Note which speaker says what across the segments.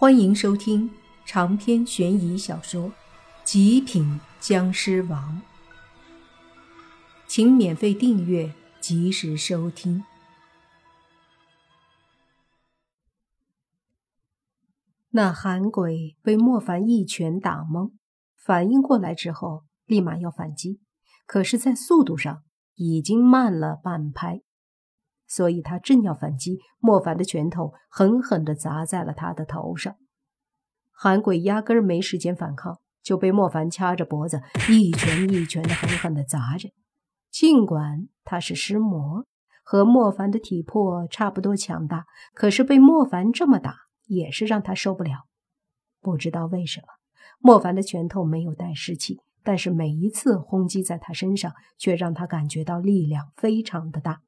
Speaker 1: 欢迎收听长篇悬疑小说《极品僵尸王》，请免费订阅，及时收听。那韩鬼被莫凡一拳打懵，反应过来之后，立马要反击，可是，在速度上已经慢了半拍，所以他正要反击，莫凡的拳头狠狠地砸在了他的头上。韩鬼压根儿没时间反抗，就被莫凡掐着脖子，一拳一拳的狠狠地砸着。尽管他是尸魔，和莫凡的体魄差不多强大，可是被莫凡这么打。也是让他受不了。不知道为什么，莫凡的拳头没有带湿气，但是每一次轰击在他身上，却让他感觉到力量非常的大。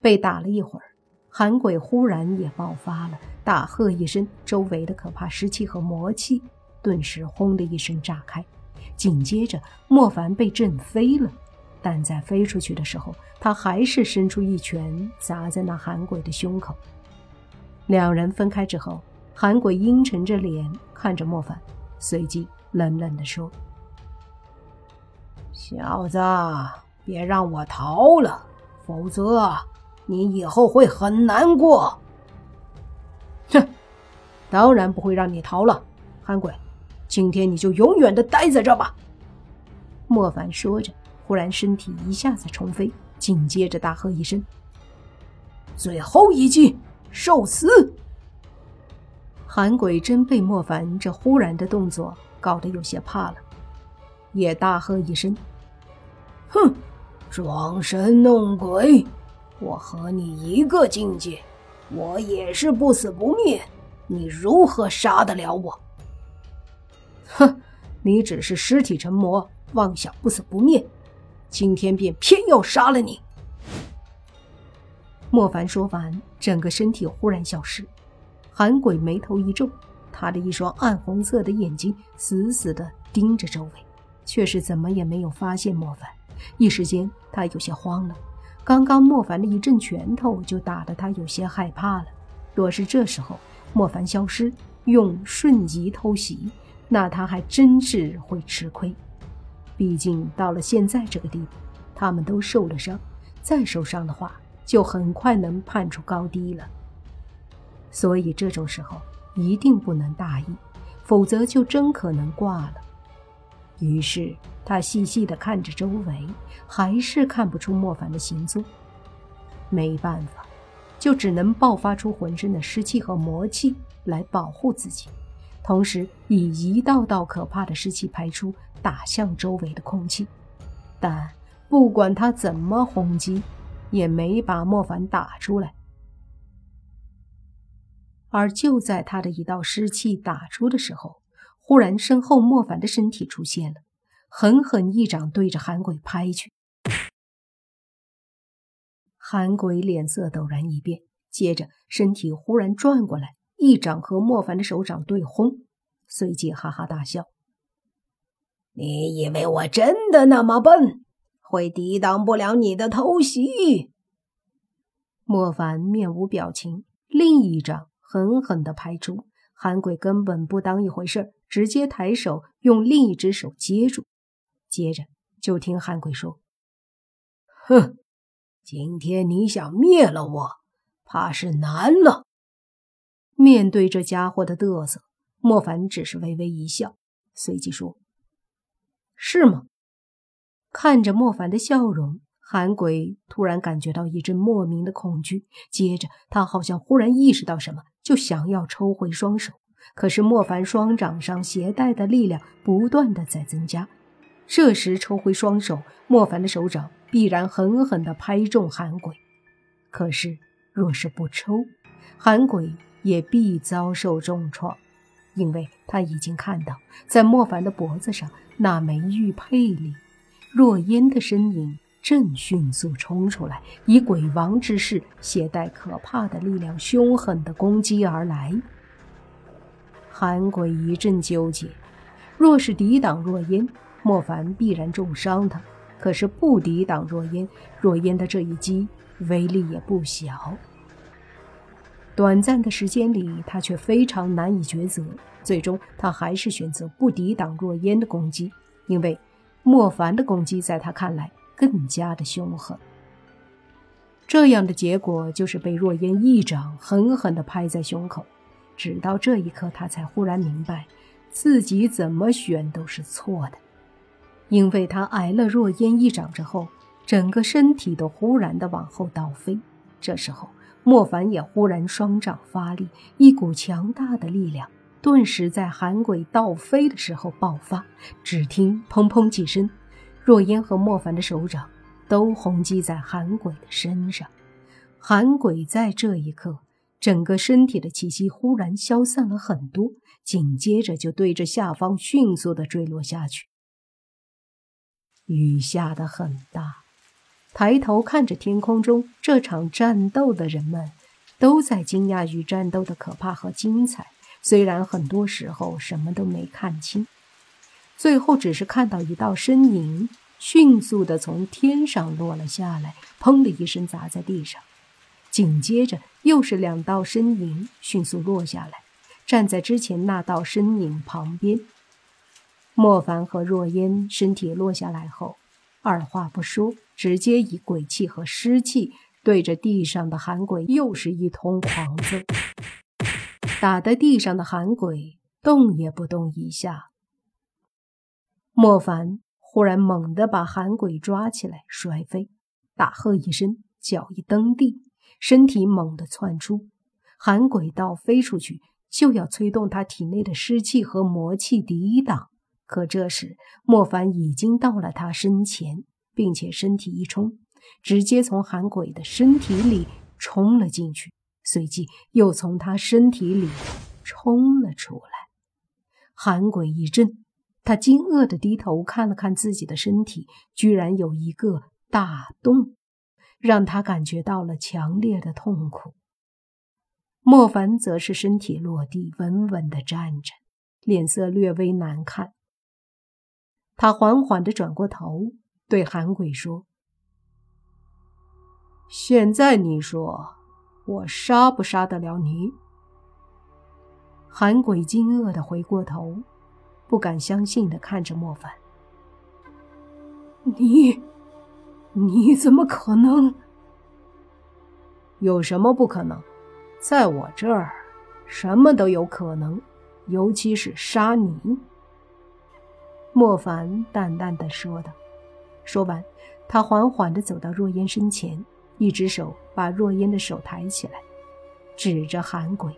Speaker 1: 被打了一会儿，韩鬼忽然也爆发了，大喝一声，周围的可怕湿气和魔气顿时轰的一声炸开。紧接着，莫凡被震飞了，但在飞出去的时候，他还是伸出一拳砸在那韩鬼的胸口。两人分开之后，韩鬼阴沉着脸看着莫凡，随即冷冷地说：“
Speaker 2: 小子，别让我逃了，否则你以后会很难过。”“
Speaker 3: 哼，当然不会让你逃了，韩鬼，今天你就永远的待在这吧。”
Speaker 1: 莫凡说着，忽然身体一下子冲飞，紧接着大喝一声：“
Speaker 2: 最后一击！”受死！
Speaker 1: 韩鬼真被莫凡这忽然的动作搞得有些怕了，也大喝一声：“
Speaker 2: 哼，装神弄鬼！我和你一个境界，我也是不死不灭，你如何杀得了我？”
Speaker 3: 哼，你只是尸体成魔，妄想不死不灭，今天便偏要杀了你！
Speaker 1: 莫凡说完，整个身体忽然消失。韩鬼眉头一皱，他的一双暗红色的眼睛死死地盯着周围，却是怎么也没有发现莫凡。一时间，他有些慌了。刚刚莫凡的一阵拳头就打得他有些害怕了。若是这时候莫凡消失，用瞬移偷袭，那他还真是会吃亏。毕竟到了现在这个地步，他们都受了伤，再受伤的话。就很快能判出高低了，所以这种时候一定不能大意，否则就真可能挂了。于是他细细的看着周围，还是看不出莫凡的行踪。没办法，就只能爆发出浑身的湿气和魔气来保护自己，同时以一道道可怕的湿气排出，打向周围的空气。但不管他怎么轰击，也没把莫凡打出来，而就在他的一道湿气打出的时候，忽然身后莫凡的身体出现了，狠狠一掌对着韩鬼拍去。韩鬼脸色陡然一变，接着身体忽然转过来，一掌和莫凡的手掌对轰，随即哈哈大笑：“
Speaker 2: 你以为我真的那么笨？”会抵挡不了你的偷袭。
Speaker 1: 莫凡面无表情，另一掌狠狠地拍出。韩鬼根本不当一回事儿，直接抬手用另一只手接住。接着就听韩鬼说：“
Speaker 2: 哼，今天你想灭了我，怕是难了。”
Speaker 1: 面对这家伙的嘚瑟，莫凡只是微微一笑，随即说：“是吗？”看着莫凡的笑容，韩鬼突然感觉到一阵莫名的恐惧。接着，他好像忽然意识到什么，就想要抽回双手。可是莫凡双掌上携带的力量不断的在增加。这时抽回双手，莫凡的手掌必然狠狠地拍中韩鬼。可是，若是不抽，韩鬼也必遭受重创，因为他已经看到，在莫凡的脖子上那枚玉佩里。若烟的身影正迅速冲出来，以鬼王之势携带可怕的力量，凶狠地攻击而来。韩鬼一阵纠结，若是抵挡若烟，莫凡必然重伤他；可是不抵挡若烟，若烟的这一击威力也不小。短暂的时间里，他却非常难以抉择。最终，他还是选择不抵挡若烟的攻击，因为莫凡的攻击在他看来更加的凶狠。这样的结果就是被若烟一掌狠狠地拍在胸口。直到这一刻，他才忽然明白，自己怎么选都是错的，因为他挨了若烟一掌之后，整个身体都忽然的往后倒飞。这时候。莫凡也忽然双掌发力，一股强大的力量顿时在韩鬼倒飞的时候爆发。只听砰砰几声，若烟和莫凡的手掌都轰击在韩鬼的身上。韩鬼在这一刻，整个身体的气息忽然消散了很多，紧接着就对着下方迅速的坠落下去。雨下得很大。抬头看着天空中这场战斗的人们，都在惊讶于战斗的可怕和精彩。虽然很多时候什么都没看清，最后只是看到一道身影迅速的从天上落了下来，砰的一声砸在地上。紧接着又是两道身影迅速落下来，站在之前那道身影旁边。莫凡和若烟身体落下来后。二话不说，直接以鬼气和湿气对着地上的寒鬼又是一通狂揍，打在地上的寒鬼动也不动一下。莫凡忽然猛地把寒鬼抓起来摔飞，大喝一声，脚一蹬地，身体猛地窜出，寒鬼道飞出去，就要催动他体内的湿气和魔气抵挡。可这时，莫凡已经到了他身前，并且身体一冲，直接从韩鬼的身体里冲了进去，随即又从他身体里冲了出来。韩鬼一震，他惊愕的低头看了看自己的身体，居然有一个大洞，让他感觉到了强烈的痛苦。莫凡则是身体落地，稳稳的站着，脸色略微难看。他缓缓地转过头，对韩鬼说：“现在你说，我杀不杀得了你？”韩鬼惊愕地回过头，不敢相信地看着莫凡：“
Speaker 2: 你，你怎么可能？
Speaker 3: 有什么不可能？在我这儿，什么都有可能，尤其是杀你。”莫凡淡淡的说道。说完，他缓缓的走到若烟身前，一只手把若烟的手抬起来，指着韩鬼：“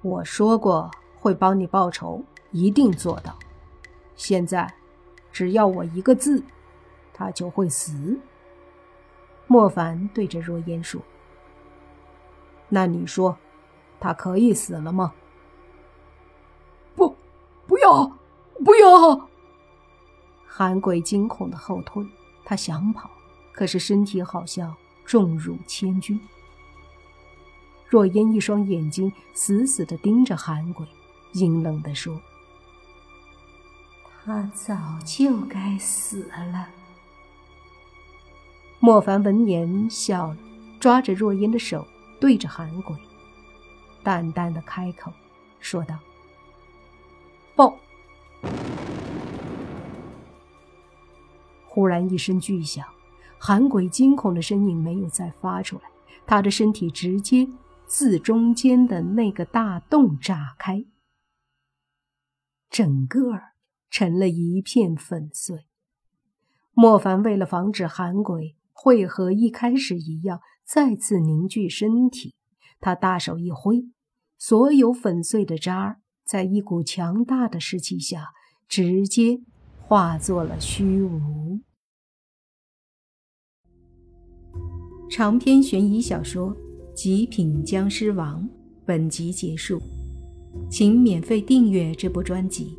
Speaker 3: 我说过会帮你报仇，一定做到。现在，只要我一个字，他就会死。”莫凡对着若烟说：“那你说，他可以死了吗？”“
Speaker 2: 不，不要！”不要！
Speaker 1: 韩鬼惊恐的后退，他想跑，可是身体好像重如千钧。若烟一双眼睛死死的盯着韩鬼，阴冷的说：“他早就该死了。”莫凡闻言笑了，抓着若烟的手，对着韩鬼，淡淡的开口说道：“报。”忽然一声巨响，韩鬼惊恐的身影没有再发出来，他的身体直接自中间的那个大洞炸开，整个儿成了一片粉碎。莫凡为了防止韩鬼会和一开始一样再次凝聚身体，他大手一挥，所有粉碎的渣儿在一股强大的士气下直接化作了虚无。长篇悬疑小说《极品僵尸王》本集结束，请免费订阅这部专辑，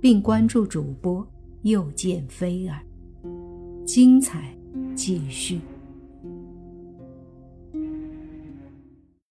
Speaker 1: 并关注主播又见菲儿，精彩继续。